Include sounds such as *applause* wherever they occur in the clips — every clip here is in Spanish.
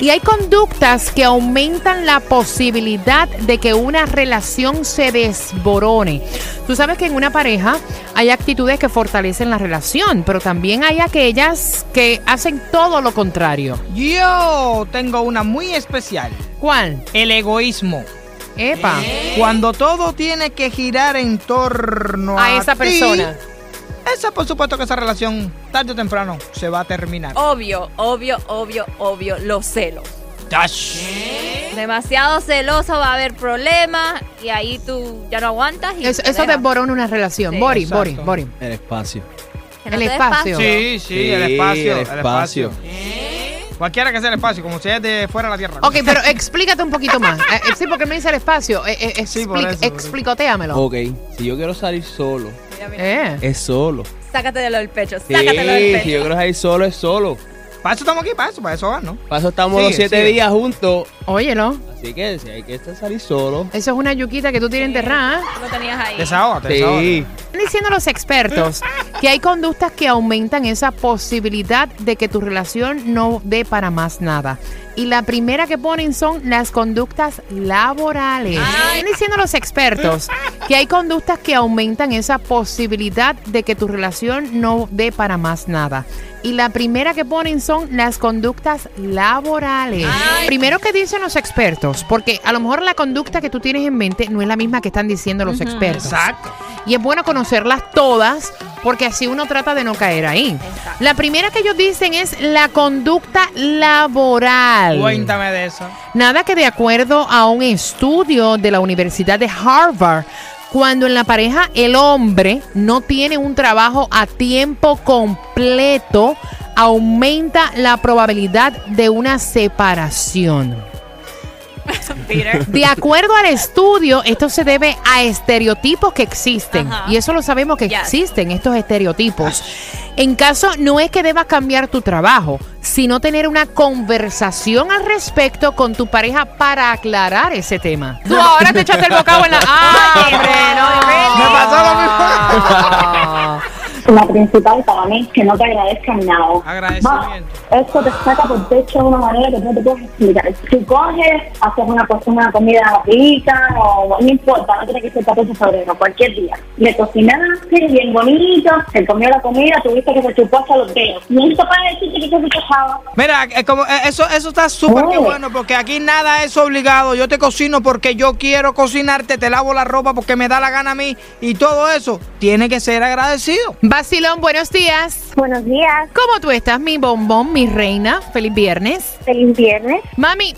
Y hay conductas que aumentan la posibilidad de que una relación se desborone. Tú sabes que en una pareja hay actitudes que fortalecen la relación, pero también hay aquellas que hacen todo lo contrario. Yo tengo una muy especial. ¿Cuál? El egoísmo. Epa. Cuando todo tiene que girar en torno a, A esa ti, persona. esa por supuesto que esa relación tarde o temprano se va a terminar. Obvio, obvio, obvio, obvio, los celos. Demasiado celoso va a haber problemas y ahí tú ya no aguantas y Eso, te eso desborona una relación. Sí. Bori, Exacto. Bori, Bori. El espacio. No el espacio. Sí, sí, Sí, el espacio. el El espacio. Cualquiera que sea el espacio, como sea de fuera de la tierra. Ok, pero explícate un poquito más. Eh, eh, sí, porque me dice el espacio. Eh, eh, Sí, por expli- eso, por eso. explicotéamelo. Ok, si yo quiero salir solo, Mira, mira. Eh. es solo. Sácatelo del pecho, Sí, sácatelo del si yo pecho. quiero salir solo, es solo. Para eso estamos aquí, para eso, para eso van, ¿no? Para eso estamos Sigue, los siete sigue. días juntos. Óyelo. Así que si hay que salir solo. Eso es una yuquita que tú tienes enterrada. ¿eh? Tú lo tenías ahí. Desahógate, Sí. desahógate. Están diciendo los expertos que hay conductas que aumentan esa posibilidad de que tu relación no dé para más nada. Y la primera que ponen son las conductas laborales. Están diciendo los expertos que hay conductas que aumentan esa posibilidad de que tu relación no dé para más nada. Y la primera que ponen son las conductas laborales. Primero que dicen los expertos, porque a lo mejor la conducta que tú tienes en mente no es la misma que están diciendo los expertos. Exacto. Y es bueno conocerlas todas porque así uno trata de no caer ahí. La primera que ellos dicen es la conducta laboral. Cuéntame de eso. Nada que de acuerdo a un estudio de la Universidad de Harvard, cuando en la pareja el hombre no tiene un trabajo a tiempo completo, aumenta la probabilidad de una separación. *laughs* Peter. *laughs* De acuerdo al estudio, esto se debe a estereotipos que existen. Y eso lo sabemos que Yes. existen, estos estereotipos. En caso, no es que debas cambiar tu trabajo, sino tener una conversación al respecto con tu pareja para aclarar ese tema. Tú ahora te echaste el bocado en la... ¡Ay, *laughs* hombre, no! Me pasó lo mismo. *laughs* La principal para mí es que no te agradezcan nada. Agradecimiento. Va, Eso te saca por techo de una manera que no te puedes explicar. Si coges, haces una, una comida rica, o no importa, no tiene que ser 14 de febrero, cualquier día. Le cocinaste bien bonito, se comió la comida, tuviste que se chupó hasta los dedos. Y esto para decirte que se quejaba. Mira, es como, eh, eso, eso está súper que Oh. bueno porque aquí nada es obligado. Yo te cocino porque yo quiero cocinarte, te lavo la ropa porque me da la gana a mí y todo eso tiene que ser agradecido. Basilón, buenos días. Buenos días, ¿Cómo tú estás, mi bombón, mi reina? Feliz viernes. feliz viernes. Mami,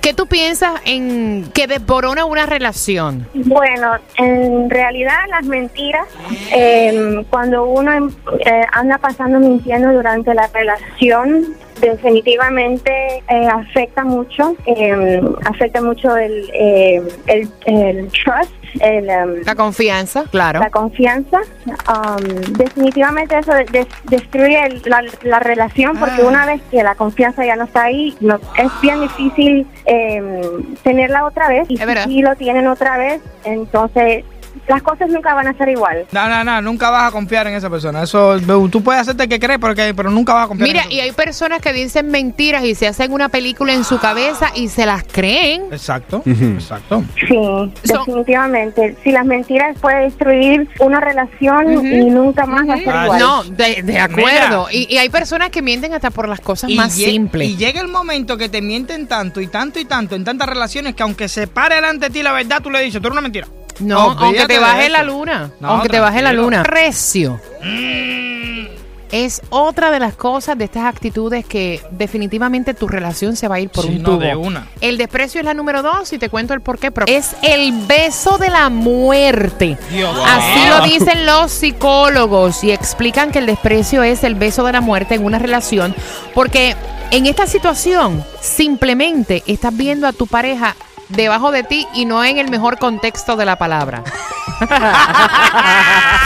¿qué tú piensas en que desborona una relación? Bueno, en realidad las mentiras, eh, cuando uno em- eh, anda pasando mintiendo durante la relación, definitivamente eh, afecta mucho, eh, afecta mucho el, eh, el, el trust, el, em, La confianza, claro. la confianza. Um, definitivamente eso de- des- destruye el- la, la relación porque Ah. una vez que la confianza ya no está ahí, no, es bien difícil eh, tenerla otra vez. Y si lo tienen otra vez, entonces las cosas nunca van a ser igual. No, no, no, nunca vas a confiar en esa persona. Eso, tú puedes hacerte que crees, porque, pero nunca vas a confiar Mira, en y esa hay personas que dicen mentiras y se hacen una película en su cabeza y se las creen. Exacto, exacto. Sí, definitivamente. Si las mentiras pueden destruir una relación y nunca más va a ser igual. No, de, de acuerdo. Mira. Y, y hay personas que mienten hasta por las cosas más simples. y llega el momento que te mienten tanto y tanto y tanto en tantas relaciones que aunque se pare delante de ti la verdad, tú le dices, tú eres una mentira. No, Olvídate aunque te baje la luna. No, aunque te baje la luna. Recio. es otra de las cosas de estas actitudes que definitivamente tu relación se va a ir por Sí, un no, tubo. de una. El desprecio es la número dos y te cuento el por qué. pero es el beso de la muerte. Dios Así lo dicen los psicólogos y explican que el desprecio es el beso de la muerte en una relación porque en esta situación simplemente estás viendo a tu pareja debajo de ti y no en el mejor contexto de la palabra. *laughs*